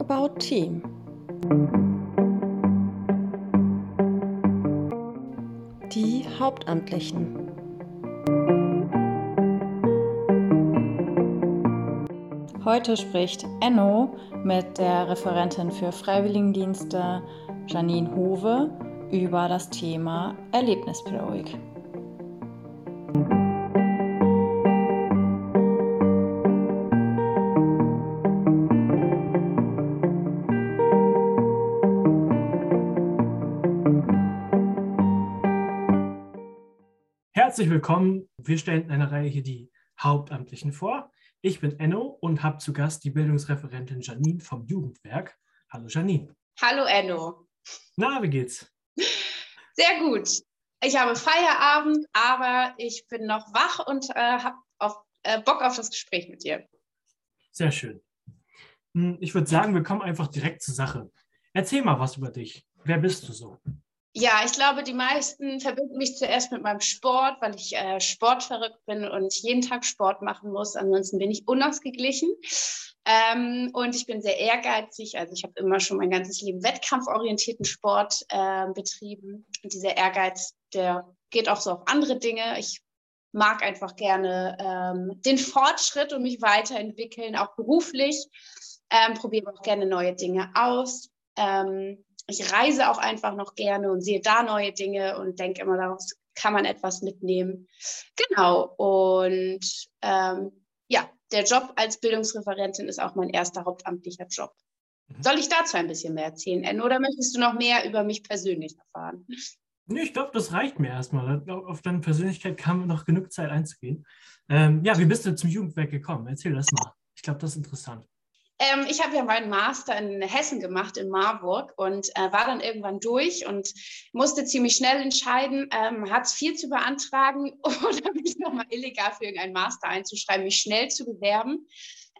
About Team. Die Hauptamtlichen. Heute spricht Enno mit der Referentin für Freiwilligendienste Janine Hove über das Thema Erlebnispädagogik. Herzlich willkommen. Wir stellen in einer Reihe hier die Hauptamtlichen vor. Ich bin Enno und habe zu Gast die Bildungsreferentin Janine vom Jugendwerk. Hallo Janine. Hallo Enno. Na, wie geht's? Sehr gut. Ich habe Feierabend, aber ich bin noch wach und äh, habe äh, Bock auf das Gespräch mit dir. Sehr schön. Hm, ich würde sagen, wir kommen einfach direkt zur Sache. Erzähl mal was über dich. Wer bist du so? Ja, ich glaube, die meisten verbinden mich zuerst mit meinem Sport, weil ich äh, sportverrückt bin und jeden Tag Sport machen muss. Ansonsten bin ich unausgeglichen. Ähm, und ich bin sehr ehrgeizig. Also ich habe immer schon mein ganzes Leben wettkampforientierten Sport äh, betrieben. Und dieser Ehrgeiz, der geht auch so auf andere Dinge. Ich mag einfach gerne ähm, den Fortschritt und mich weiterentwickeln, auch beruflich. Ähm, probiere auch gerne neue Dinge aus. Ähm, ich reise auch einfach noch gerne und sehe da neue Dinge und denke immer, daraus kann man etwas mitnehmen. Genau. Und ähm, ja, der Job als Bildungsreferentin ist auch mein erster hauptamtlicher Job. Mhm. Soll ich dazu ein bisschen mehr erzählen, Anne, oder möchtest du noch mehr über mich persönlich erfahren? Nee, ich glaube, das reicht mir erstmal. Auf deine Persönlichkeit kam noch genug Zeit einzugehen. Ähm, ja, wie bist du zum Jugendwerk gekommen? Erzähl das mal. Ich glaube, das ist interessant. Ähm, ich habe ja meinen Master in Hessen gemacht, in Marburg, und äh, war dann irgendwann durch und musste ziemlich schnell entscheiden, ähm, Hartz IV zu beantragen oder mich nochmal illegal für irgendeinen Master einzuschreiben, mich schnell zu bewerben.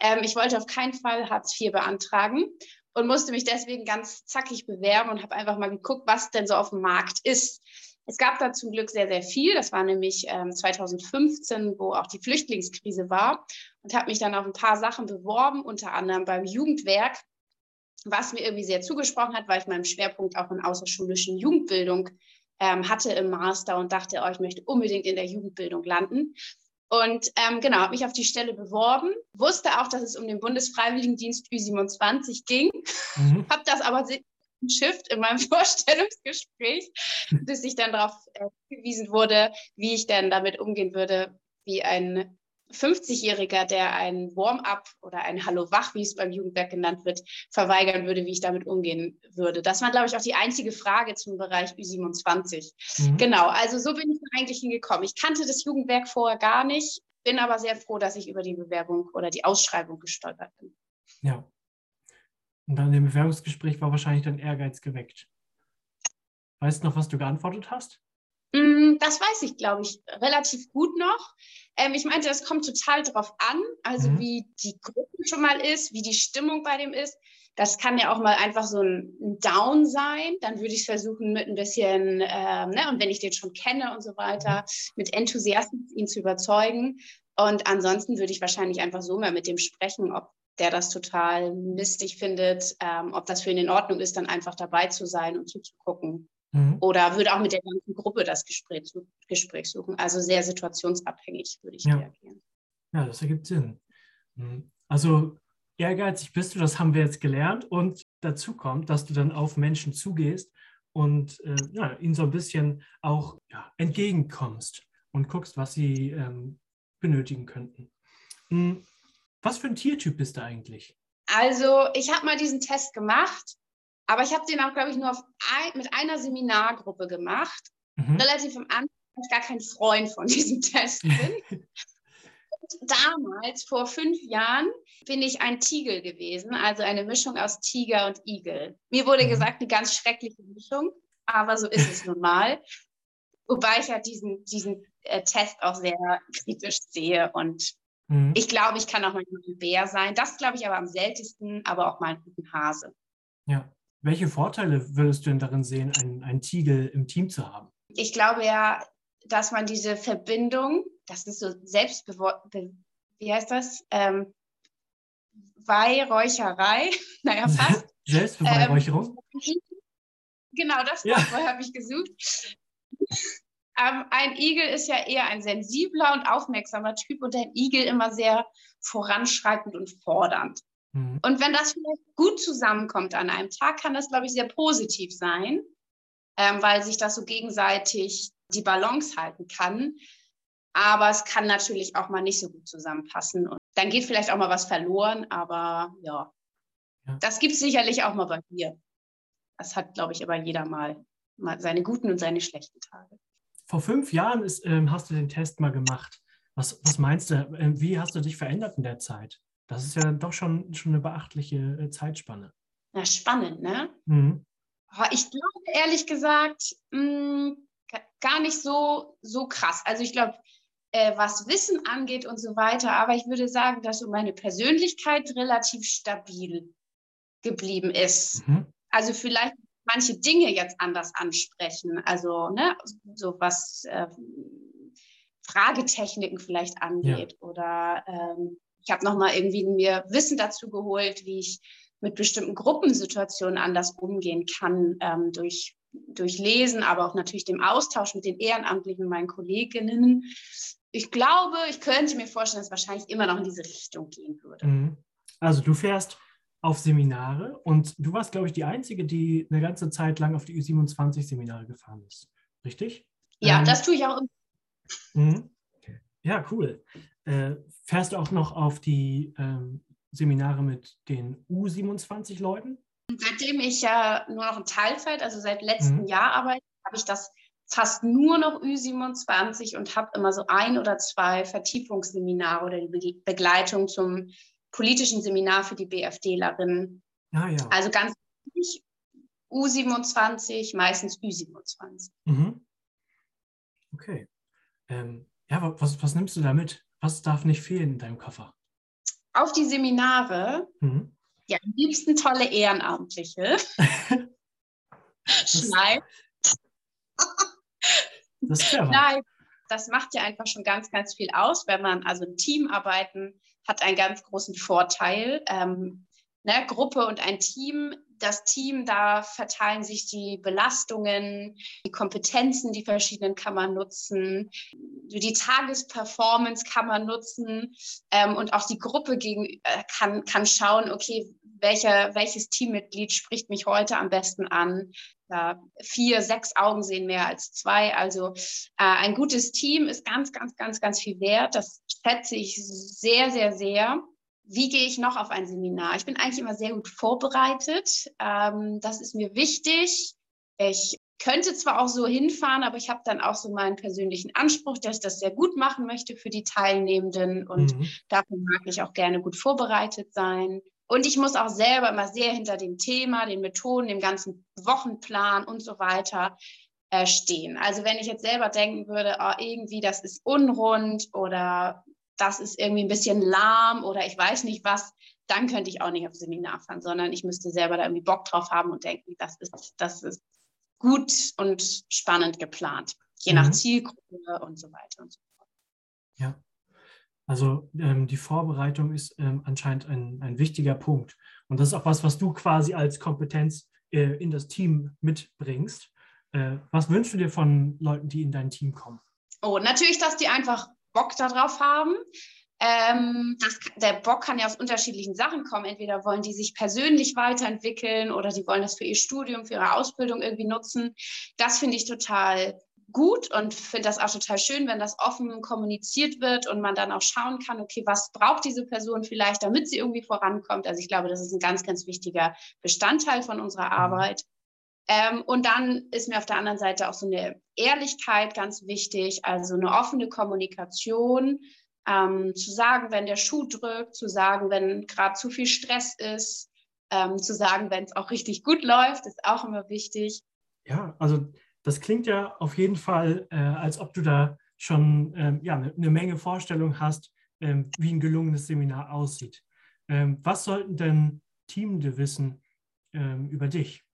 Ähm, ich wollte auf keinen Fall Hartz IV beantragen und musste mich deswegen ganz zackig bewerben und habe einfach mal geguckt, was denn so auf dem Markt ist. Es gab da zum Glück sehr, sehr viel. Das war nämlich ähm, 2015, wo auch die Flüchtlingskrise war und habe mich dann auf ein paar Sachen beworben, unter anderem beim Jugendwerk, was mir irgendwie sehr zugesprochen hat, weil ich meinen Schwerpunkt auch in außerschulischen Jugendbildung ähm, hatte im Master und dachte, oh, ich möchte unbedingt in der Jugendbildung landen. Und ähm, genau, habe mich auf die Stelle beworben, wusste auch, dass es um den Bundesfreiwilligendienst Ü27 ging, mhm. habe das aber Shift in meinem Vorstellungsgespräch, bis ich dann darauf äh, hingewiesen wurde, wie ich denn damit umgehen würde, wie ein 50-Jähriger, der ein Warm-up oder ein Hallo wach, wie es beim Jugendwerk genannt wird, verweigern würde, wie ich damit umgehen würde. Das war, glaube ich, auch die einzige Frage zum Bereich Ü27. Mhm. Genau, also so bin ich eigentlich hingekommen. Ich kannte das Jugendwerk vorher gar nicht, bin aber sehr froh, dass ich über die Bewerbung oder die Ausschreibung gestolpert bin. Ja, und dann im Bewerbungsgespräch war wahrscheinlich dein Ehrgeiz geweckt. Weißt du noch, was du geantwortet hast? Mm, das weiß ich, glaube ich, relativ gut noch. Ähm, ich meinte, das kommt total drauf an, also mhm. wie die Gruppe schon mal ist, wie die Stimmung bei dem ist. Das kann ja auch mal einfach so ein, Down sein. Dann würde ich es versuchen, mit ein bisschen, ähm, ne, und wenn ich den schon kenne und so weiter, mhm. mit Enthusiasmus ihn zu überzeugen. Und ansonsten würde ich wahrscheinlich einfach so mal mit dem sprechen, ob der das total mistig findet, ähm, ob das für ihn in Ordnung ist, dann einfach dabei zu sein und zuzugucken. Mhm. Oder würde auch mit der ganzen Gruppe das Gespräch, Gespräch suchen. Also sehr situationsabhängig würde ich ja. reagieren. Ja, das ergibt Sinn. Mhm. Also ehrgeizig bist du, das haben wir jetzt gelernt. Und dazu kommt, dass du dann auf Menschen zugehst und äh, ja, ihnen so ein bisschen auch ja, entgegenkommst und guckst, was sie ähm, benötigen könnten. Mhm. Was für ein Tiertyp bist du eigentlich? Also, ich habe mal diesen Test gemacht, aber ich habe den auch, glaube ich, nur ein, mit einer Seminargruppe gemacht. Mhm. Relativ am Anfang, weil ich gar kein Freund von diesem Test bin. damals, vor fünf Jahren, bin ich ein Tiger gewesen, also eine Mischung aus Tiger und Igel. Mir wurde mhm. gesagt, eine ganz schreckliche Mischung, aber so ist es nun mal. Wobei ich ja diesen, diesen äh, Test auch sehr kritisch sehe und Mhm. Ich glaube, ich kann auch mal ein Bär sein. Das glaube ich aber am seltensten, aber auch mal ein Hase. Ja. Welche Vorteile würdest du denn darin sehen, einen, einen Tiegel im Team zu haben? Ich glaube ja, dass man diese Verbindung, das ist so selbstbewusst, wie heißt das? Ähm, Weihräucherei. naja, fast. Selbstbeweihräucherung? Ähm, genau, das ja. habe ich gesucht. Ähm, ein Igel ist ja eher ein sensibler und aufmerksamer Typ und ein Igel immer sehr voranschreitend und fordernd. Mhm. Und wenn das vielleicht gut zusammenkommt an einem Tag, kann das, glaube ich, sehr positiv sein, ähm, weil sich das so gegenseitig die Balance halten kann. Aber es kann natürlich auch mal nicht so gut zusammenpassen. Und dann geht vielleicht auch mal was verloren, aber ja, ja. das gibt es sicherlich auch mal bei mir. Das hat, glaube ich, aber jeder mal, mal seine guten und seine schlechten Tage. Vor fünf Jahren ist, ähm, hast du den Test mal gemacht. Was, was meinst du, äh, wie hast du dich verändert in der Zeit? Das ist ja doch schon, schon eine beachtliche äh, Zeitspanne. Na, spannend, ne? Mhm. Ich glaube, ehrlich gesagt, mh, hm, gar nicht so, so krass. Also ich glaube, äh, was Wissen angeht und so weiter, aber ich würde sagen, dass so meine Persönlichkeit relativ stabil geblieben ist. Mhm. Also vielleicht manche Dinge jetzt anders ansprechen. Also ne, so was äh, Fragetechniken vielleicht angeht ja. oder ähm, ich habe nochmal irgendwie mir Wissen dazu geholt, wie ich mit bestimmten Gruppensituationen anders umgehen kann, ähm, durch, durch Lesen, aber auch natürlich dem Austausch mit den Ehrenamtlichen, meinen Kolleginnen. Ich glaube, ich könnte mir vorstellen, dass es wahrscheinlich immer noch in diese Richtung gehen würde. Mhm. Also du fährst auf Seminare und du warst, glaube ich, die Einzige, die eine ganze Zeit lang auf die Ü27-Seminare gefahren ist. Richtig? Ja, ähm, das tue ich auch. Mhm. Ja, cool. Äh, fährst du auch noch auf die ähm, Seminare mit den U27-Leuten? Seitdem ich ja nur noch in Teilzeit, also seit letztem mhm. Jahr arbeite, habe ich das fast nur noch Ü27 und habe immer so ein oder zwei Vertiefungsseminare oder die Begleitung zum politischen Seminar für die BFDlerinnen. Ah, ja. Also ganz wichtig, U27, meistens Ü27. Mhm. Okay. Ähm, ja, was, was nimmst du da mit? Was darf nicht fehlen in deinem Koffer? Auf die Seminare. Mhm. Ja, am liebsten tolle Ehrenamtliche. Schneid. Das ist. Nein, das macht ja einfach schon ganz, ganz viel aus, wenn man, also Teamarbeiten hat einen ganz großen Vorteil. Ähm, ne, Gruppe und ein Team das Team, da verteilen sich die Belastungen, die Kompetenzen, die verschiedenen kann man nutzen, die Tagesperformance kann man nutzen ähm, und auch die Gruppe gegen, äh, kann, kann schauen, okay, welcher, welches Teammitglied spricht mich heute am besten an. Ja, vier, sechs Augen sehen mehr als zwei. Also äh, ein gutes Team ist ganz, ganz, ganz, ganz viel wert. Das schätze ich sehr, sehr, sehr wie gehe ich noch auf ein Seminar? Ich bin eigentlich immer sehr gut vorbereitet. Ähm, das ist mir wichtig. Ich könnte zwar auch so hinfahren, aber ich habe dann auch so meinen persönlichen Anspruch, dass ich das sehr gut machen möchte für die Teilnehmenden und mhm. dafür mag ich auch gerne gut vorbereitet sein. Und ich muss auch selber immer sehr hinter dem Thema, den Methoden, dem ganzen Wochenplan und so weiter äh, stehen. Also wenn ich jetzt selber denken würde, oh, irgendwie das ist unrund oder das ist irgendwie ein bisschen lahm oder ich weiß nicht was, dann könnte ich auch nicht auf Seminar fahren, sondern ich müsste selber da irgendwie Bock drauf haben und denken, das ist, das ist gut und spannend geplant, je mhm. nach Zielgruppe und so weiter und so fort. Ja, also ähm, die Vorbereitung ist ähm, anscheinend ein, ein wichtiger Punkt. Und das ist auch was, was du quasi als Kompetenz äh, in das Team mitbringst. Äh, was wünschst du dir von Leuten, die in dein Team kommen? Oh, natürlich, dass die einfach Bock darauf haben. Ähm, das, der Bock kann ja aus unterschiedlichen Sachen kommen. Entweder wollen die sich persönlich weiterentwickeln oder die wollen das für ihr Studium, für ihre Ausbildung irgendwie nutzen. Das finde ich total gut und finde das auch total schön, wenn das offen kommuniziert wird und man dann auch schauen kann, okay, was braucht diese Person vielleicht, damit sie irgendwie vorankommt. Also ich glaube, das ist ein ganz, ganz wichtiger Bestandteil von unserer mhm. Arbeit. Ähm, und dann ist mir auf der anderen Seite auch so eine Ehrlichkeit ganz wichtig, also eine offene Kommunikation, ähm, zu sagen, wenn der Schuh drückt, zu sagen, wenn gerade zu viel Stress ist, ähm, zu sagen, wenn es auch richtig gut läuft, ist auch immer wichtig. Ja, also das klingt ja auf jeden Fall, äh, als ob du da schon ähm, ja, eine, eine Menge Vorstellung hast, ähm, wie ein gelungenes Seminar aussieht. Ähm, was sollten denn Teamende wissen über dich?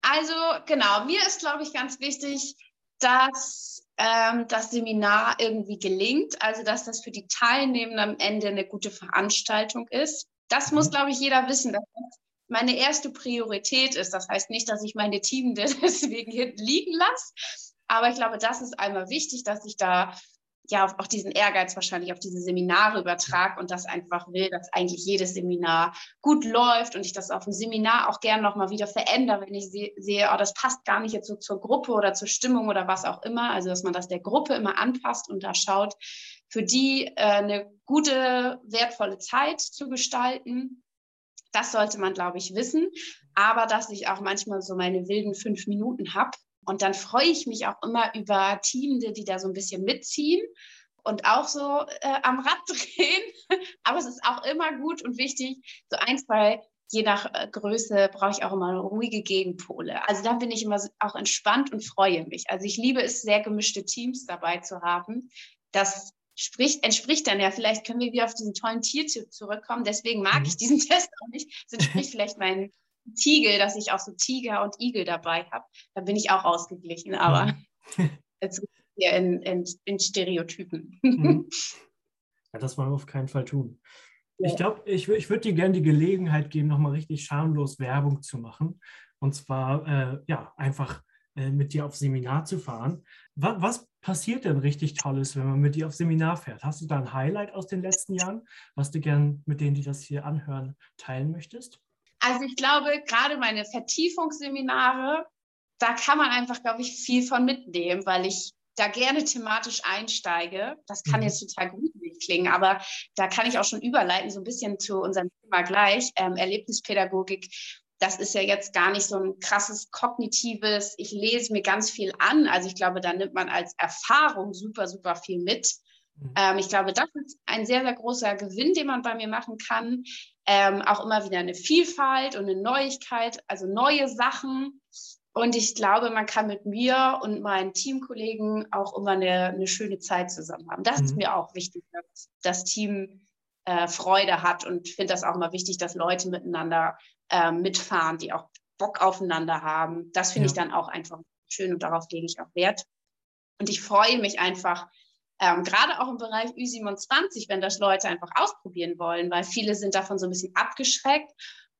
Also genau, mir ist, glaube ich, ganz wichtig, dass ähm, das Seminar irgendwie gelingt, also dass das für die Teilnehmenden am Ende eine gute Veranstaltung ist. Das muss, glaube ich, jeder wissen, dass das meine erste Priorität ist. Das heißt nicht, dass ich meine Team deswegen hinten liegen lasse. Aber ich glaube, das ist einmal wichtig, dass ich da ja auch diesen Ehrgeiz wahrscheinlich auf diese Seminare übertrage und das einfach will, dass eigentlich jedes Seminar gut läuft und ich das auf dem Seminar auch gerne nochmal wieder verändere, wenn ich sehe, oh, das passt gar nicht jetzt so zur Gruppe oder zur Stimmung oder was auch immer. Also, dass man das der Gruppe immer anpasst und da schaut, für die äh, eine gute, wertvolle Zeit zu gestalten. Das sollte man, glaube ich, wissen. Aber dass ich auch manchmal so meine wilden fünf Minuten habe, und dann freue ich mich auch immer über Teamende, die da so ein bisschen mitziehen und auch so äh, am Rad drehen. Aber es ist auch immer gut und wichtig, so ein, zwei, je nach äh, Größe, brauche ich auch immer ruhige Gegenpole. Also da bin ich immer auch entspannt und freue mich. Also ich liebe es, sehr gemischte Teams dabei zu haben. Das spricht, entspricht dann ja, vielleicht können wir wieder auf diesen tollen Tiertipp zurückkommen. Deswegen mag mhm. ich diesen Test auch nicht. Das entspricht vielleicht meinen Tiegel, dass ich auch so Tiger und Igel dabei habe. Da bin ich auch ausgeglichen, aber mhm. jetzt hier in, in, in Stereotypen. Mhm. Ja, das wollen wir auf keinen Fall tun. Ja. Ich glaube, ich, ich würde dir gerne die Gelegenheit geben, nochmal richtig schamlos Werbung zu machen. Und zwar, äh, ja, einfach äh, mit dir auf Seminar zu fahren. Was, was, passiert denn richtig Tolles, wenn man mit dir auf Seminar fährt? Hast du da ein Highlight aus den letzten Jahren, was du gern mit denen, die das hier anhören, teilen möchtest? Also ich glaube, gerade meine Vertiefungsseminare, da kann man einfach, glaube ich, viel von mitnehmen, weil ich da gerne thematisch einsteige. Das kann mhm. jetzt total gruselig klingen, aber da kann ich auch schon überleiten, so ein bisschen zu unserem Thema gleich, ähm, Erlebnispädagogik. Das ist ja jetzt gar nicht so ein krasses kognitives, ich lese mir ganz viel an. Also ich glaube, da nimmt man als Erfahrung super, super viel mit. Mhm. Ähm, ich glaube, das ist ein sehr, sehr großer Gewinn, den man bei mir machen kann ähm, auch immer wieder eine Vielfalt und eine Neuigkeit, also neue Sachen. Und ich glaube, man kann mit mir und meinen Teamkollegen auch immer eine, eine schöne Zeit zusammen haben. Das mhm. ist mir auch wichtig, dass das Team äh, Freude hat und finde das auch immer wichtig, dass Leute miteinander äh, mitfahren, die auch Bock aufeinander haben. Das finde ja. ich dann auch einfach schön und darauf lege ich auch Wert. Und ich freue mich einfach, ähm, gerade auch im Bereich Ü27, wenn das Leute einfach ausprobieren wollen, weil viele sind davon so ein bisschen abgeschreckt.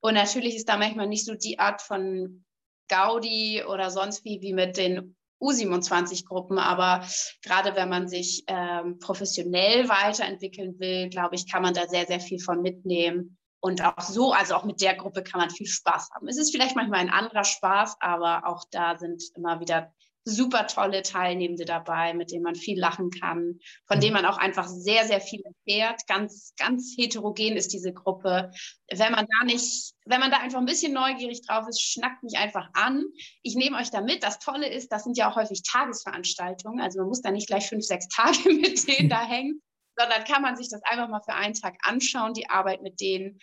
Und natürlich ist da manchmal nicht so die Art von Gaudi oder sonst wie, wie mit den U27-Gruppen. Aber gerade wenn man sich ähm, professionell weiterentwickeln will, glaube ich, kann man da sehr, sehr viel von mitnehmen. Und auch so, also auch mit der Gruppe kann man viel Spaß haben. Es ist vielleicht manchmal ein anderer Spaß, aber auch da sind immer wieder super tolle Teilnehmende dabei, mit denen man viel lachen kann, von denen man auch einfach sehr, sehr viel erfährt. Ganz, ganz heterogen ist diese Gruppe. Wenn man da nicht, wenn man da einfach ein bisschen neugierig drauf ist, schnackt mich einfach an. Ich nehme euch da mit. Das Tolle ist, das sind ja auch häufig Tagesveranstaltungen. Also man muss da nicht gleich fünf, sechs Tage mit denen da hängen, sondern kann man sich das einfach mal für einen Tag anschauen, die Arbeit mit denen.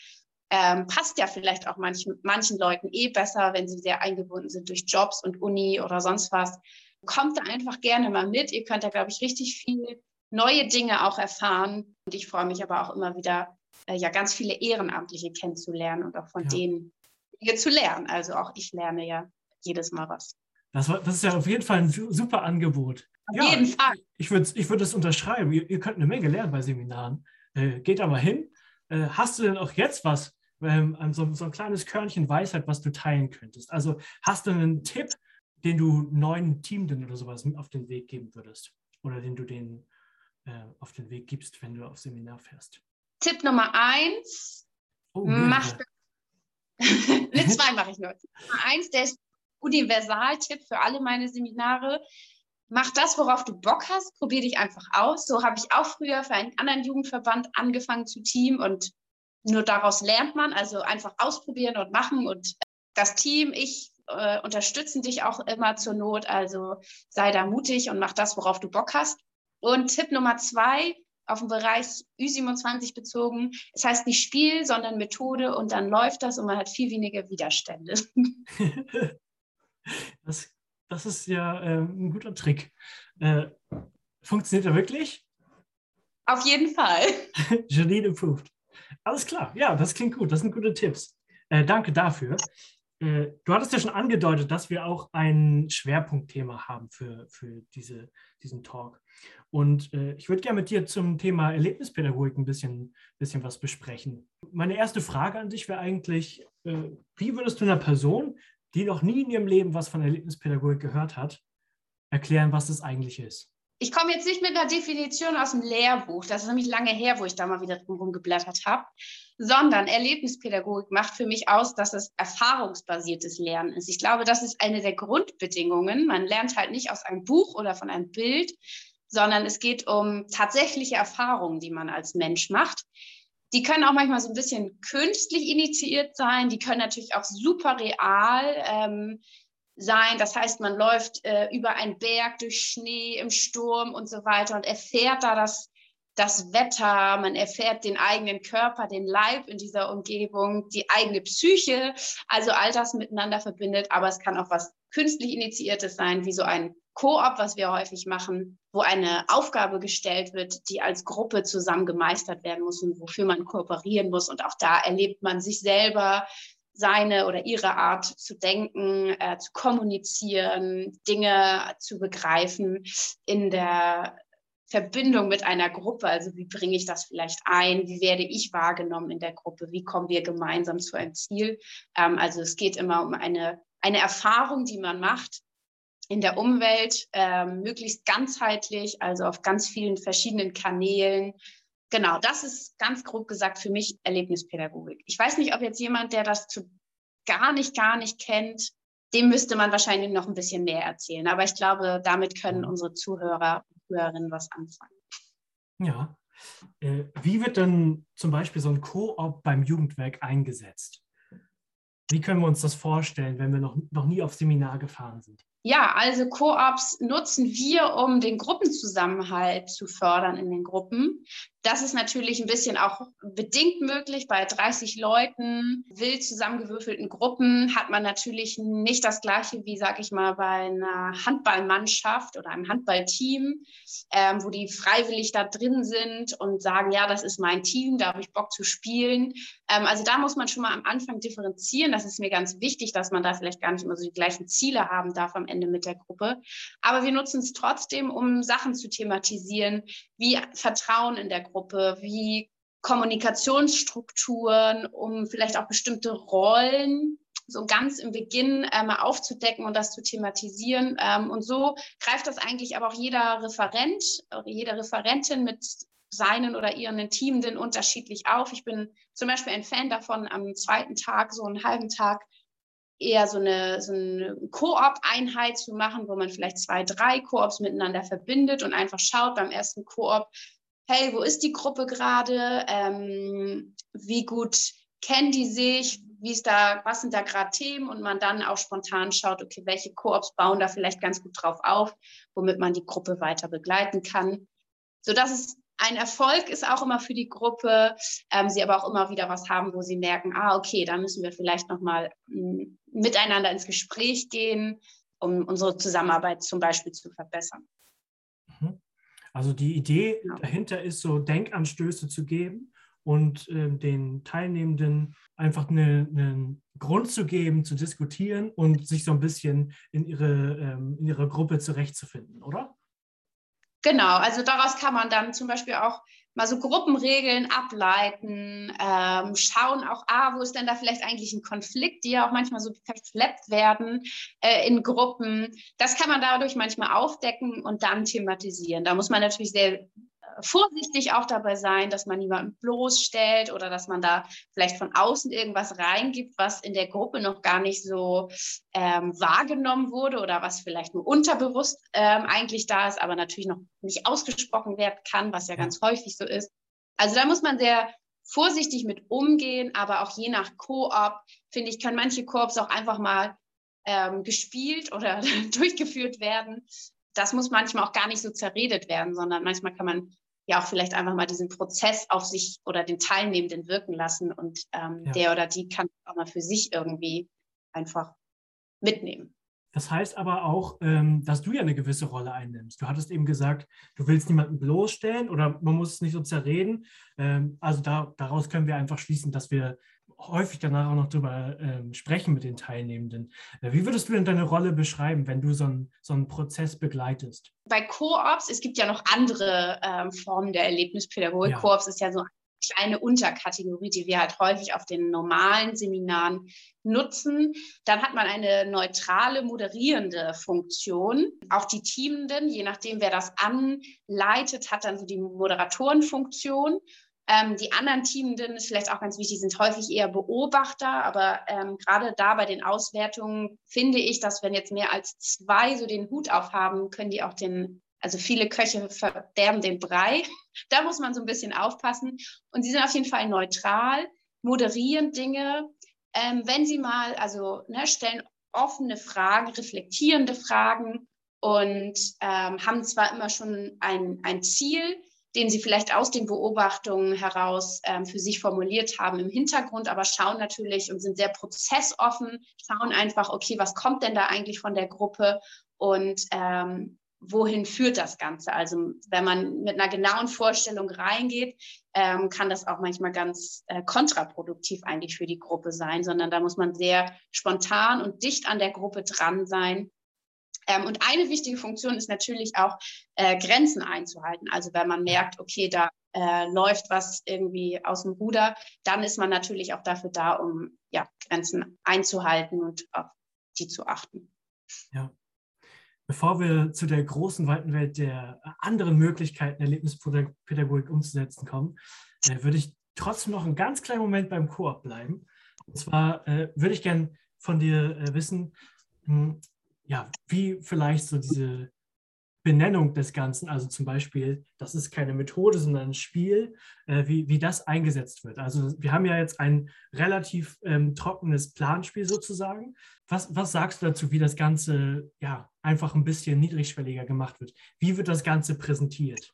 Ähm, passt ja vielleicht auch manchen, manchen Leuten eh besser, wenn sie sehr eingebunden sind durch Jobs und Uni oder sonst was. Kommt da einfach gerne mal mit. Ihr könnt da, glaube ich, richtig viel neue Dinge auch erfahren. Und ich freue mich aber auch immer wieder, äh, ja, ganz viele Ehrenamtliche kennenzulernen und auch von ja. denen Dinge zu lernen. Also auch ich lerne ja jedes Mal was. Das, war, das ist ja auf jeden Fall ein super Angebot. Auf ja, jeden Fall. Ich, ich würde ich würd das unterschreiben. Ihr, ihr, könnt eine Menge lernen bei Seminaren. Äh, geht da mal hin. Äh, hast du denn auch jetzt was, ähm, so, so, ein kleines Körnchen Weisheit, was du teilen könntest. Also hast du einen Tipp, den du neuen Teamden oder sowas auf den Weg geben würdest? Oder den du denen äh, auf den Weg gibst, wenn du auf Seminar fährst? Tipp Nummer eins, oh, mach ne, zwei mache ich nur. Nummer eins, der ist Universaltipp für alle meine Seminare. Mach das, worauf du Bock hast, probier dich einfach aus. So habe ich auch früher für einen anderen Jugendverband angefangen zu Team und nur daraus lernt man, also einfach ausprobieren und machen. Und das Team, ich äh, unterstützen dich auch immer zur Not. Also sei da mutig und mach das, worauf du Bock hast. Und Tipp Nummer zwei, auf den Bereich Ü27 bezogen. Es heißt nicht Spiel, sondern Methode und dann läuft das und man hat viel weniger Widerstände. das, das ist ja äh, ein guter Trick. Äh, funktioniert er wirklich? Auf jeden Fall. Janine approved. Alles klar, ja, das klingt gut. Das sind gute Tipps. Äh, danke dafür. Äh, du hattest ja schon angedeutet, dass wir auch ein Schwerpunktthema haben für, für diese, diesen Talk. Und äh, ich würde gerne mit dir zum Thema Erlebnispädagogik ein bisschen, bisschen was besprechen. Meine erste Frage an dich wäre eigentlich, äh, wie würdest du einer Person, die noch nie in ihrem Leben was von Erlebnispädagogik gehört hat, erklären, was das eigentlich ist? Ich komme jetzt nicht mit einer Definition aus dem Lehrbuch, das ist nämlich lange her, wo ich da mal wieder drum rumgeblättert habe, sondern Erlebnispädagogik macht für mich aus, dass es erfahrungsbasiertes Lernen ist. Ich glaube, das ist eine der Grundbedingungen. Man lernt halt nicht aus einem Buch oder von einem Bild, sondern es geht um tatsächliche Erfahrungen, die man als Mensch macht. Die können auch manchmal so ein bisschen künstlich initiiert sein, die können natürlich auch super real ähm, sein. Das heißt, man läuft äh, über einen Berg durch Schnee im Sturm und so weiter und erfährt da das, das Wetter, man erfährt den eigenen Körper, den Leib in dieser Umgebung, die eigene Psyche, also all das miteinander verbindet. Aber es kann auch was künstlich Initiiertes sein, wie so ein Koop, was wir häufig machen, wo eine Aufgabe gestellt wird, die als Gruppe zusammen gemeistert werden muss und wofür man kooperieren muss. Und auch da erlebt man sich selber, seine oder ihre Art zu denken, äh, zu kommunizieren, Dinge zu begreifen in der Verbindung mit einer Gruppe. Also wie bringe ich das vielleicht ein? Wie werde ich wahrgenommen in der Gruppe? Wie kommen wir gemeinsam zu einem Ziel? Ähm, also es geht immer um eine, eine Erfahrung, die man macht in der Umwelt, ähm, möglichst ganzheitlich, also auf ganz vielen verschiedenen Kanälen, genau, das ist ganz grob gesagt für mich Erlebnispädagogik. Ich weiß nicht, ob jetzt jemand, der das zu gar nicht, gar nicht kennt, dem müsste man wahrscheinlich noch ein bisschen mehr erzählen. Aber ich glaube, damit können mhm. unsere Zuhörer und Zuhörerinnen was anfangen. Ja. Äh, wie wird denn zum Beispiel so ein Koop beim Jugendwerk eingesetzt? Wie können wir uns das vorstellen, wenn wir noch, noch nie auf Seminar gefahren sind? Ja, also Koops nutzen wir, um den Gruppenzusammenhalt zu fördern in den Gruppen. Das ist natürlich ein bisschen auch bedingt möglich. Bei 30 Leuten, wild zusammengewürfelten Gruppen, hat man natürlich nicht das Gleiche wie, sag ich mal, bei einer Handballmannschaft oder einem Handballteam, ähm, wo die freiwillig da drin sind und sagen, ja, das ist mein Team, da habe ich Bock zu spielen. Ähm, also da muss man schon mal am Anfang differenzieren. Das ist mir ganz wichtig, dass man da vielleicht gar nicht immer so die gleichen Ziele haben darf am Ende mit der Gruppe. Aber wir nutzen es trotzdem, um Sachen zu thematisieren, wie Vertrauen in der Gruppe, wie Kommunikationsstrukturen, um vielleicht auch bestimmte Rollen so ganz im Beginn äh, mal aufzudecken und das zu thematisieren. Ähm, und so greift das eigentlich aber auch jeder Referent jede Referentin mit seinen oder ihren Teamenden unterschiedlich auf. Ich bin zum Beispiel ein Fan davon, am zweiten Tag, so einen halben Tag, eher so eine, so eine Koop-Einheit zu machen, wo man vielleicht zwei, drei Koops miteinander verbindet und einfach schaut beim ersten Koop, hey, wo ist die Gruppe gerade? Ähm, wie gut kennen die sich? Wie ist da, was sind da gerade Themen? Und man dann auch spontan schaut, okay, welche Koops bauen da vielleicht ganz gut drauf auf, womit man die Gruppe weiter begleiten kann. Sodass es ein Erfolg ist auch immer für die Gruppe, ähm, sie aber auch immer wieder was haben, wo sie merken, ah, okay, da müssen wir vielleicht nochmal mm, miteinander ins Gespräch gehen, um unsere Zusammenarbeit zum Beispiel zu verbessern. Also die Idee genau. dahinter ist, so Denkanstöße zu geben und äh, den Teilnehmenden einfach eine, einen Grund zu geben, zu diskutieren und sich so ein bisschen in ihre, ähm, in ihre Gruppe zurechtzufinden, oder? Genau, also daraus kann man dann zum Beispiel auch mal so Gruppenregeln ableiten, ähm, schauen auch, ah, wo ist denn da vielleicht eigentlich ein Konflikt, die ja auch manchmal so verschleppt werden äh, in Gruppen. Das kann man dadurch manchmal aufdecken und dann thematisieren. Da muss man natürlich sehr vorsichtig auch dabei sein, dass man niemanden bloßstellt oder dass man da vielleicht von außen irgendwas reingibt, was in der Gruppe noch gar nicht so ähm, wahrgenommen wurde oder was vielleicht nur unterbewusst ähm, eigentlich da ist, aber natürlich noch nicht ausgesprochen werden kann, was ja ganz häufig so ist. Also da muss man sehr vorsichtig mit umgehen, aber auch je nach Koop, finde ich, können manche Koops auch einfach mal ähm, gespielt oder durchgeführt werden. Das muss manchmal auch gar nicht so zerredet werden, sondern manchmal kann man ja auch vielleicht einfach mal diesen Prozess auf sich oder den Teilnehmenden wirken lassen und ähm, ja. der oder die kann auch mal für sich irgendwie einfach mitnehmen. Das heißt aber auch, ähm, dass du ja eine gewisse Rolle einnimmst. Du hattest eben gesagt, du willst niemanden bloßstellen oder man muss es nicht so zerreden. Ähm, also da, daraus können wir einfach schließen, dass wir häufig danach auch noch darüber ähm, sprechen mit den Teilnehmenden. Äh, wie würdest du denn deine Rolle beschreiben, wenn du so, ein, so einen Prozess begleitest? Bei Co-ops, es gibt ja noch andere ähm, Formen der Erlebnispädagogik. Ja. Co-ops ist ja so eine kleine Unterkategorie, die wir halt häufig auf den normalen Seminaren nutzen. Dann hat man eine neutrale, moderierende Funktion. Auch die Teamenden, je nachdem, wer das anleitet, hat dann so die Moderatorenfunktion. Ähm, die anderen Teamenden ist vielleicht auch ganz wichtig, sind häufig eher Beobachter, aber ähm, gerade da bei den Auswertungen finde ich, dass wenn jetzt mehr als zwei so den Hut aufhaben, können die auch den, also viele Köche verderben den Brei. Da muss man so ein bisschen aufpassen. Und sie sind auf jeden Fall neutral, moderieren Dinge. Ähm, wenn sie mal, also ne, stellen offene Fragen, reflektierende Fragen und ähm, haben zwar immer schon ein, ein Ziel, den sie vielleicht aus den Beobachtungen heraus ähm, für sich formuliert haben im Hintergrund, aber schauen natürlich und sind sehr prozessoffen, schauen einfach, okay, was kommt denn da eigentlich von der Gruppe und ähm, wohin führt das Ganze? Also wenn man mit einer genauen Vorstellung reingeht, ähm, kann das auch manchmal ganz äh, kontraproduktiv eigentlich für die Gruppe sein, sondern da muss man sehr spontan und dicht an der Gruppe dran sein ähm, und eine wichtige Funktion ist natürlich auch, äh, Grenzen einzuhalten. Also wenn man merkt, okay, da äh, läuft was irgendwie aus dem Ruder, dann ist man natürlich auch dafür da, um ja, Grenzen einzuhalten und auf die zu achten. Ja. Bevor wir zu der großen, weiten Welt der anderen Möglichkeiten, Erlebnispädagogik umzusetzen kommen, äh, würde ich trotzdem noch einen ganz kleinen Moment beim Koop bleiben. Und zwar äh, würde ich gerne von dir äh, wissen, hm, ja, wie vielleicht so diese Benennung des Ganzen, also zum Beispiel, das ist keine Methode, sondern ein Spiel, äh, wie, wie das eingesetzt wird. Also wir haben ja jetzt ein relativ ähm, trockenes Planspiel sozusagen. Was, was sagst du dazu, wie das Ganze ja einfach ein bisschen niedrigschwelliger gemacht wird? Wie wird das Ganze präsentiert?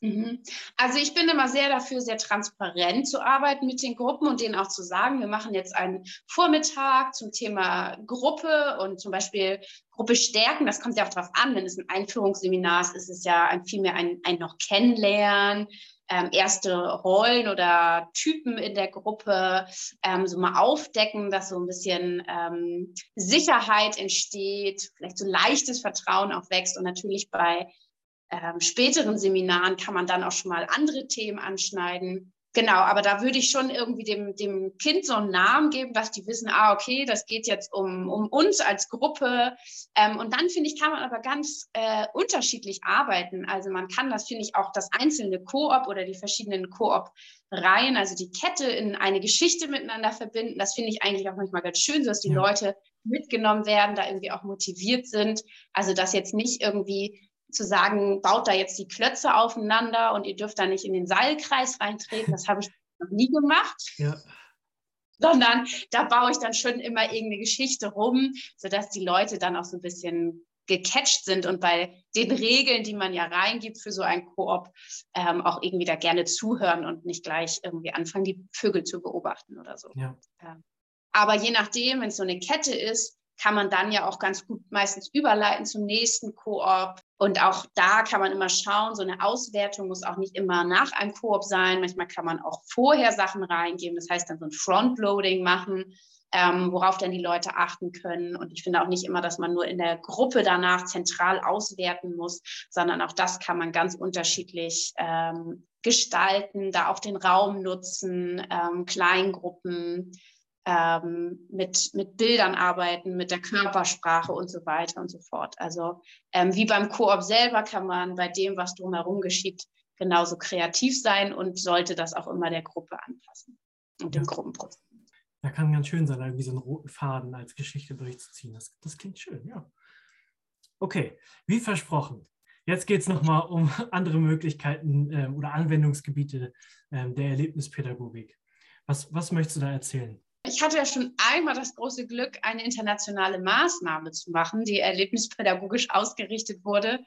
Mhm. Also ich bin immer sehr dafür, sehr transparent zu arbeiten mit den Gruppen und denen auch zu sagen, wir machen jetzt einen Vormittag zum Thema Gruppe und zum Beispiel Gruppe stärken. Das kommt ja auch darauf an, wenn es ein Einführungsseminar ist, ist es ja ein, vielmehr ein, ein noch kennenlernen, ähm, erste Rollen oder Typen in der Gruppe ähm, so mal aufdecken, dass so ein bisschen ähm, Sicherheit entsteht, vielleicht so leichtes Vertrauen auch wächst und natürlich bei ähm, späteren Seminaren kann man dann auch schon mal andere Themen anschneiden. Genau, aber da würde ich schon irgendwie dem, dem Kind so einen Namen geben, dass die wissen, ah, okay, das geht jetzt um, um uns als Gruppe. Ähm, und dann, finde ich, kann man aber ganz äh, unterschiedlich arbeiten. Also man kann das, finde ich, auch das einzelne Koop oder die verschiedenen Koop-Reihen, also die Kette in eine Geschichte miteinander verbinden. Das finde ich eigentlich auch manchmal ganz schön, so dass die ja. Leute mitgenommen werden, da irgendwie auch motiviert sind. Also dass jetzt nicht irgendwie zu sagen, baut da jetzt die Klötze aufeinander und ihr dürft da nicht in den Seilkreis reintreten, das habe ich noch nie gemacht. Ja. Sondern da baue ich dann schon immer irgendeine Geschichte rum, sodass die Leute dann auch so ein bisschen gecatcht sind und bei den Regeln, die man ja reingibt für so ein Koop, ähm, auch irgendwie da gerne zuhören und nicht gleich irgendwie anfangen, die Vögel zu beobachten oder so. Ja. Aber je nachdem, wenn es so eine Kette ist, kann man dann ja auch ganz gut meistens überleiten zum nächsten Koop. Und auch da kann man immer schauen, so eine Auswertung muss auch nicht immer nach einem Koop sein. Manchmal kann man auch vorher Sachen reingeben, das heißt dann so ein Frontloading machen, ähm, worauf dann die Leute achten können. Und ich finde auch nicht immer, dass man nur in der Gruppe danach zentral auswerten muss, sondern auch das kann man ganz unterschiedlich ähm, gestalten, da auch den Raum nutzen, ähm, Kleingruppen ähm, mit, mit Bildern arbeiten, mit der Körpersprache und so weiter und so fort. Also ähm, wie beim Koop selber kann man bei dem, was drumherum geschieht, genauso kreativ sein und sollte das auch immer der Gruppe anpassen und dem ja. Gruppenprozess. Da kann ganz schön sein, irgendwie so einen roten Faden als Geschichte durchzuziehen. Das, das klingt schön, ja. Okay, wie versprochen. Jetzt geht es nochmal um andere Möglichkeiten ähm, oder Anwendungsgebiete ähm, der Erlebnispädagogik. Was, was möchtest du da erzählen? Ich hatte ja schon einmal das große Glück, eine internationale Maßnahme zu machen, die erlebnispädagogisch ausgerichtet wurde.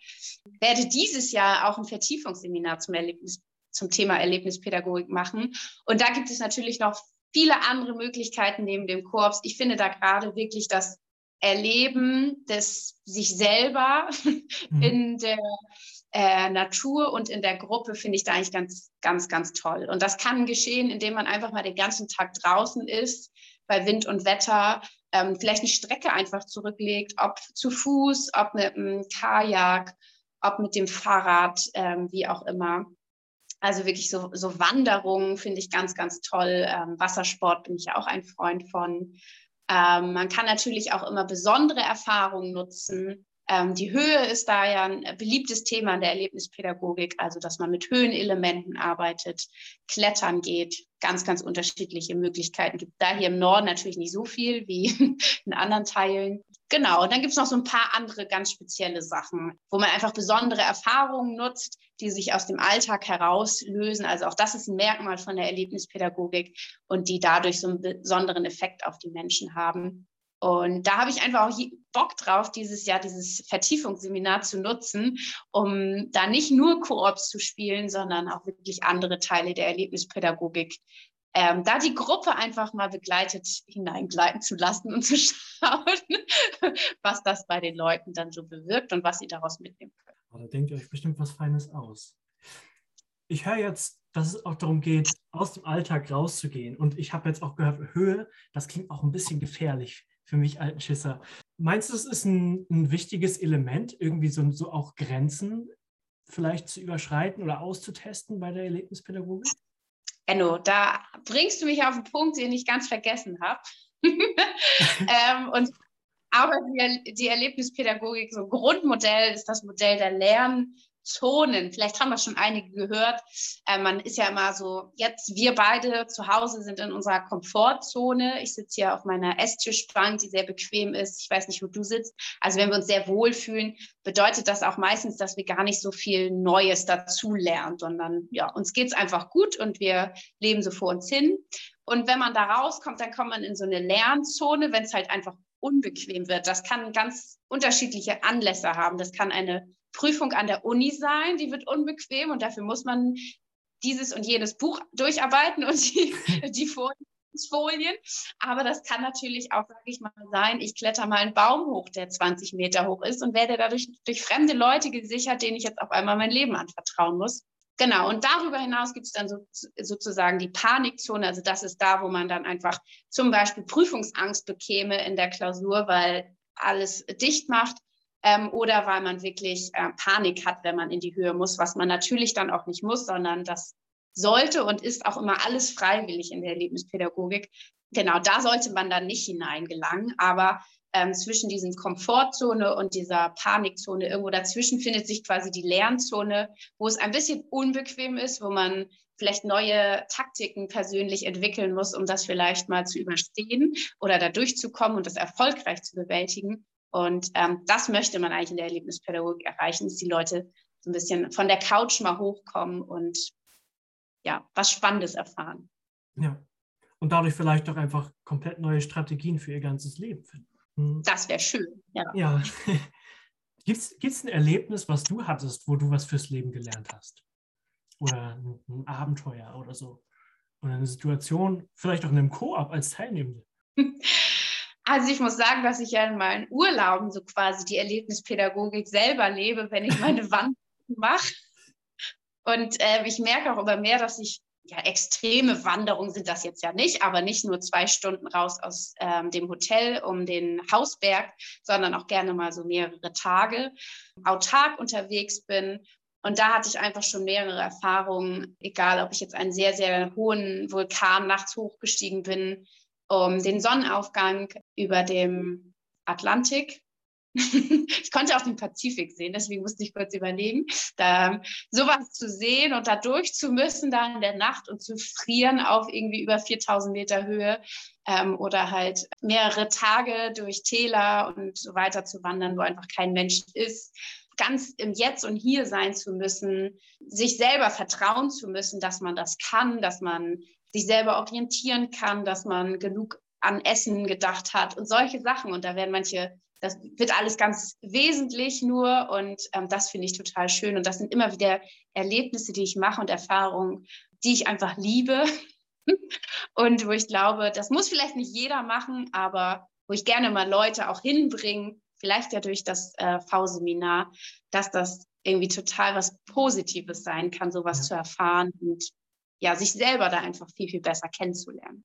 Ich werde dieses Jahr auch ein Vertiefungsseminar zum, Erlebnis, zum Thema Erlebnispädagogik machen. Und da gibt es natürlich noch viele andere Möglichkeiten neben dem Korps. Ich finde da gerade wirklich das Erleben des sich selber mhm. in der äh, Natur und in der Gruppe finde ich da eigentlich ganz, ganz, ganz toll. Und das kann geschehen, indem man einfach mal den ganzen Tag draußen ist, bei Wind und Wetter, ähm, vielleicht eine Strecke einfach zurücklegt, ob zu Fuß, ob mit einem Kajak, ob mit dem Fahrrad, ähm, wie auch immer. Also wirklich so, so Wanderungen finde ich ganz, ganz toll. Ähm, Wassersport bin ich ja auch ein Freund von. Ähm, man kann natürlich auch immer besondere Erfahrungen nutzen. Ähm, die Höhe ist da ja ein beliebtes Thema in der Erlebnispädagogik, also dass man mit Höhenelementen arbeitet, klettern geht, ganz, ganz unterschiedliche Möglichkeiten gibt. Da hier im Norden natürlich nicht so viel wie in anderen Teilen. Genau, und dann gibt es noch so ein paar andere ganz spezielle Sachen, wo man einfach besondere Erfahrungen nutzt, die sich aus dem Alltag herauslösen. Also auch das ist ein Merkmal von der Erlebnispädagogik und die dadurch so einen besonderen Effekt auf die Menschen haben. Und da habe ich einfach auch Bock drauf, dieses Jahr dieses Vertiefungsseminar zu nutzen, um da nicht nur Koops zu spielen, sondern auch wirklich andere Teile der Erlebnispädagogik. Ähm, da die Gruppe einfach mal begleitet hineingleiten zu lassen und zu schauen, was das bei den Leuten dann so bewirkt und was sie daraus mitnehmen können. Da denkt ihr euch bestimmt was Feines aus. Ich höre jetzt, dass es auch darum geht, aus dem Alltag rauszugehen. Und ich habe jetzt auch gehört, Höhe, das klingt auch ein bisschen gefährlich für mich alten Schisser. Meinst du, es ist ein, ein wichtiges Element, irgendwie so, so auch Grenzen vielleicht zu überschreiten oder auszutesten bei der Erlebnispädagogik? Enno, da bringst du mich auf einen Punkt, den ich ganz vergessen habe. ähm, und aber die, die Erlebnispädagogik, so Grundmodell ist das Modell der Lern- Zonen. Vielleicht haben wir schon einige gehört. Äh, man ist ja immer so, jetzt wir beide zu Hause sind in unserer Komfortzone. Ich sitze hier auf meiner Esstischbank, die sehr bequem ist. Ich weiß nicht, wo du sitzt. Also wenn wir uns sehr wohlfühlen, bedeutet das auch meistens, dass wir gar nicht so viel Neues dazu lernen, sondern ja, uns geht es einfach gut und wir leben so vor uns hin. Und wenn man da rauskommt, dann kommt man in so eine Lernzone, wenn es halt einfach unbequem wird. Das kann ganz unterschiedliche Anlässe haben. Das kann eine Prüfung an der Uni sein, die wird unbequem und dafür muss man dieses und jenes Buch durcharbeiten und die, die Folien. Aber das kann natürlich auch, sage ich mal, sein, ich kletter mal einen Baum hoch, der 20 Meter hoch ist und werde dadurch durch fremde Leute gesichert, denen ich jetzt auf einmal mein Leben anvertrauen muss. Genau, und darüber hinaus gibt es dann so, sozusagen die Panikzone. Also das ist da, wo man dann einfach zum Beispiel Prüfungsangst bekäme in der Klausur, weil alles dicht macht ähm, oder weil man wirklich äh, Panik hat, wenn man in die Höhe muss, was man natürlich dann auch nicht muss, sondern das sollte und ist auch immer alles freiwillig in der Erlebnispädagogik. Genau, da sollte man dann nicht hineingelangen, aber ähm, zwischen diesen Komfortzone und dieser Panikzone, irgendwo dazwischen findet sich quasi die Lernzone, wo es ein bisschen unbequem ist, wo man vielleicht neue Taktiken persönlich entwickeln muss, um das vielleicht mal zu überstehen oder da durchzukommen und das erfolgreich zu bewältigen. Und ähm, das möchte man eigentlich in der Erlebnispädagogik erreichen, dass die Leute so ein bisschen von der Couch mal hochkommen und ja, was Spannendes erfahren. Ja. Und dadurch vielleicht auch einfach komplett neue Strategien für ihr ganzes Leben finden. Hm. Das wäre schön. Ja. ja. Gibt es ein Erlebnis, was du hattest, wo du was fürs Leben gelernt hast? Oder ein, ein Abenteuer oder so? Oder eine Situation, vielleicht auch in einem Koop als Teilnehmende? Also ich muss sagen, dass ich ja in meinen Urlauben so quasi die Erlebnispädagogik selber lebe, wenn ich meine Wand mache. Und äh, ich merke auch immer mehr, dass ich, ja, extreme Wanderungen sind das jetzt ja nicht, aber nicht nur zwei Stunden raus aus ähm, dem Hotel um den Hausberg, sondern auch gerne mal so mehrere Tage autark unterwegs bin. Und da hatte ich einfach schon mehrere Erfahrungen, egal ob ich jetzt einen sehr, sehr hohen Vulkan nachts hochgestiegen bin, um den Sonnenaufgang über dem Atlantik. ich konnte auch den Pazifik sehen, deswegen musste ich kurz überlegen, da sowas zu sehen und da durch zu müssen, da in der Nacht und zu frieren auf irgendwie über 4000 Meter Höhe ähm, oder halt mehrere Tage durch Täler und so weiter zu wandern, wo einfach kein Mensch ist ganz im Jetzt und Hier sein zu müssen, sich selber vertrauen zu müssen, dass man das kann, dass man sich selber orientieren kann, dass man genug an Essen gedacht hat und solche Sachen. Und da werden manche, das wird alles ganz wesentlich nur und ähm, das finde ich total schön. Und das sind immer wieder Erlebnisse, die ich mache und Erfahrungen, die ich einfach liebe und wo ich glaube, das muss vielleicht nicht jeder machen, aber wo ich gerne mal Leute auch hinbringe, vielleicht ja durch das äh, V-Seminar, dass das irgendwie total was Positives sein kann, sowas zu erfahren und ja, sich selber da einfach viel, viel besser kennenzulernen.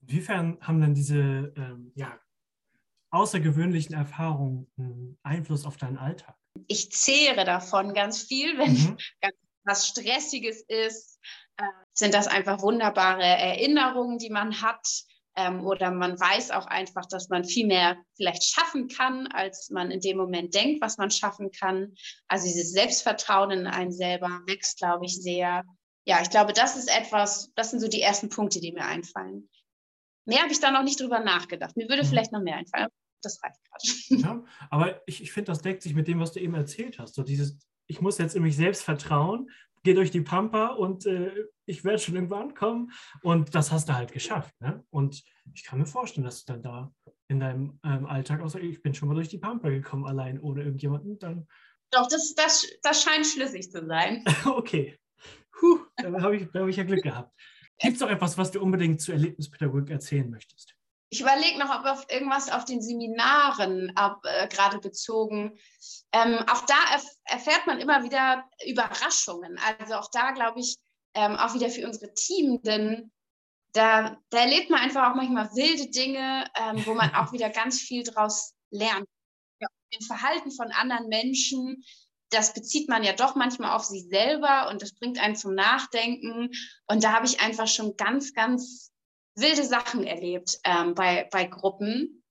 Inwiefern haben dann diese ähm, ja, außergewöhnlichen Erfahrungen einen Einfluss auf deinen Alltag? Ich zehre davon ganz viel, wenn mhm. was Stressiges ist. Äh, sind das einfach wunderbare Erinnerungen, die man hat. Ähm, oder man weiß auch einfach, dass man viel mehr vielleicht schaffen kann, als man in dem Moment denkt, was man schaffen kann. Also dieses Selbstvertrauen in einen selber wächst, glaube ich, sehr. Ja, ich glaube, das ist etwas, das sind so die ersten Punkte, die mir einfallen. Mehr habe ich da noch nicht drüber nachgedacht. Mir würde mhm. vielleicht noch mehr einfallen. Das reicht gerade. Ja, aber ich, ich finde, das deckt sich mit dem, was du eben erzählt hast. So dieses, ich muss jetzt in mich selbst vertrauen, gehe durch die Pampa und äh, ich werde schon irgendwo ankommen. Und das hast du halt geschafft. Ne? Und ich kann mir vorstellen, dass du dann da in deinem ähm, Alltag, außer ich bin schon mal durch die Pampa gekommen, allein ohne irgendjemanden, dann. Doch, das, das, das scheint schlüssig zu sein. okay. Puh, da habe ich, hab ich ja Glück gehabt. Gibt es noch etwas, was du unbedingt zur Erlebnispädagogik erzählen möchtest? Ich überlege noch, ob auf irgendwas auf den Seminaren äh, gerade bezogen. Ähm, auch da erf erfährt man immer wieder Überraschungen. Also auch da glaube ich, ähm, auch wieder für unsere Teamenden, da, da erlebt man einfach auch manchmal wilde Dinge, ähm, wo man auch wieder ganz viel draus lernt. Ja, Im Verhalten von anderen Menschen, das bezieht man ja doch manchmal auf sich selber und das bringt einen zum Nachdenken. Und da habe ich einfach schon ganz, ganz wilde Sachen erlebt ähm, bei, bei Gruppen,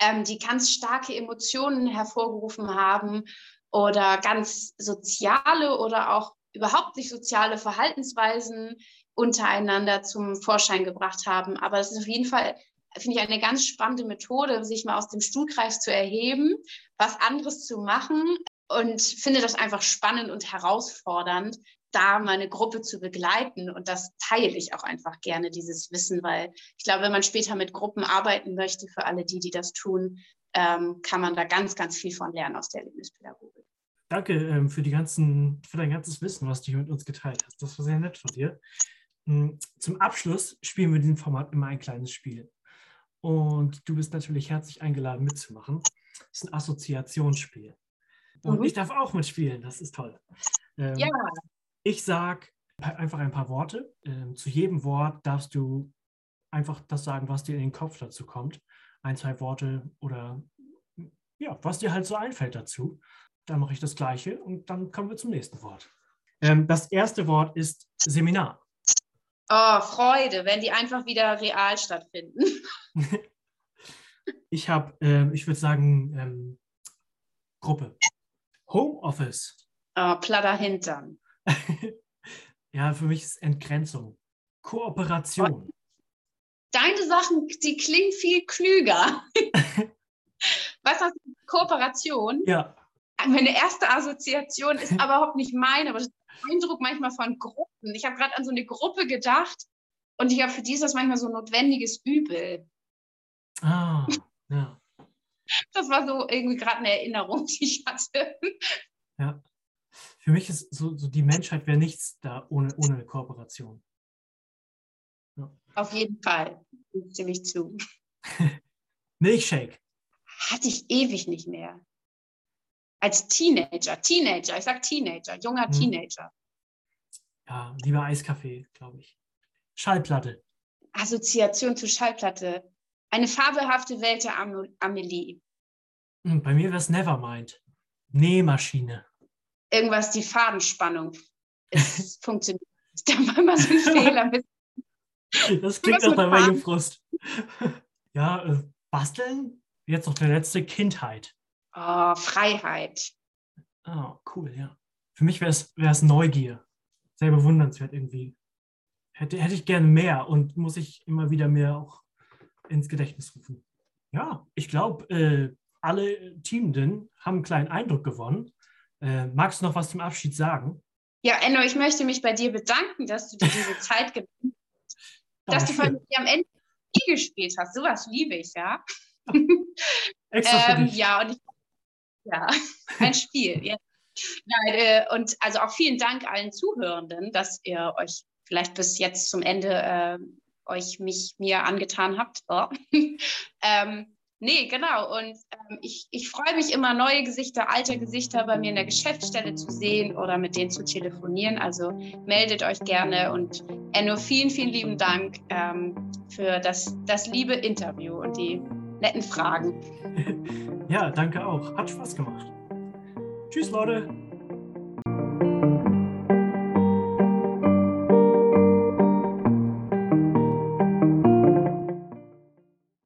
ähm, die ganz starke Emotionen hervorgerufen haben oder ganz soziale oder auch überhaupt nicht soziale Verhaltensweisen untereinander zum Vorschein gebracht haben. Aber es ist auf jeden Fall, finde ich, eine ganz spannende Methode, sich mal aus dem Stuhlkreis zu erheben, was anderes zu machen und finde das einfach spannend und herausfordernd, da meine Gruppe zu begleiten. Und das teile ich auch einfach gerne, dieses Wissen, weil ich glaube, wenn man später mit Gruppen arbeiten möchte, für alle die, die das tun, ähm, kann man da ganz, ganz viel von lernen aus der Erlebnispädagogik. Danke ähm, für, die ganzen, für dein ganzes Wissen, was du hier mit uns geteilt hast. Das war sehr nett von dir. Hm, zum Abschluss spielen wir in diesem Format immer ein kleines Spiel. Und du bist natürlich herzlich eingeladen mitzumachen. Das ist ein Assoziationsspiel. Und mhm. ich darf auch mitspielen, das ist toll. Ähm, ja. Ich sage einfach ein paar Worte. Ähm, zu jedem Wort darfst du einfach das sagen, was dir in den Kopf dazu kommt. Ein, zwei Worte oder ja, was dir halt so einfällt dazu. Dann mache ich das Gleiche und dann kommen wir zum nächsten Wort. Ähm, das erste Wort ist Seminar. Oh, Freude, wenn die einfach wieder real stattfinden. ich habe, äh, ich würde sagen, ähm, Gruppe. Homeoffice. Oh, platter Hintern. ja, für mich ist Entgrenzung. Kooperation. Deine Sachen, die klingen viel klüger. Was du? Kooperation? Ja. Meine erste Assoziation ist aber überhaupt nicht meine, aber das ist der Eindruck manchmal von Gruppen. Ich habe gerade an so eine Gruppe gedacht und ich habe für die ist das manchmal so ein notwendiges Übel. Ah, ja. Das war so irgendwie gerade eine Erinnerung, die ich hatte. Ja für mich ist so, so die Menschheit wäre nichts da ohne, ohne Kooperation. Ja. Auf jeden Fall, stimme ich zu. Milchshake. Hatte ich ewig nicht mehr. Als Teenager, Teenager, ich sag Teenager, junger hm. Teenager. Ja, lieber Eiskaffee, glaube ich. Schallplatte. Assoziation zu Schallplatte. Eine fabelhafte Welt der Am Amelie. Hm, bei mir wäre es Nevermind. Nähmaschine irgendwas, die Fadenspannung. Es funktioniert. Da war immer so ein Fehler. Das klingt nach einer Frust. Ja, äh, basteln? Jetzt noch der letzte Kindheit. Oh, Freiheit. Oh, cool, ja. Für mich wäre es Neugier. Sehr bewundernswert irgendwie. Hätte, hätte ich gerne mehr und muss ich immer wieder mehr auch ins Gedächtnis rufen. Ja, ich glaube, äh, alle Teamenden haben einen kleinen Eindruck gewonnen. Äh, magst du noch was zum Abschied sagen? Ja, Enno, ich möchte mich bei dir bedanken, dass du dir diese Zeit genommen hast. dass du von mir am Ende Spiel gespielt hast. Sowas liebe ich, ja. Extra ähm, ja, und ich, ja, ein Spiel. ja. Nein, äh, und also auch vielen Dank allen Zuhörenden, dass ihr euch vielleicht bis jetzt zum Ende äh, euch mich mir angetan habt. Oh. ähm, Nee, genau. Und ähm, ich, ich freue mich immer, neue Gesichter, alte Gesichter bei mir in der Geschäftsstelle zu sehen oder mit denen zu telefonieren. Also meldet euch gerne. Und Enno, vielen, vielen lieben Dank ähm, für das, das liebe Interview und die netten Fragen. Ja, danke auch. Hat Spaß gemacht. Tschüss, Leute.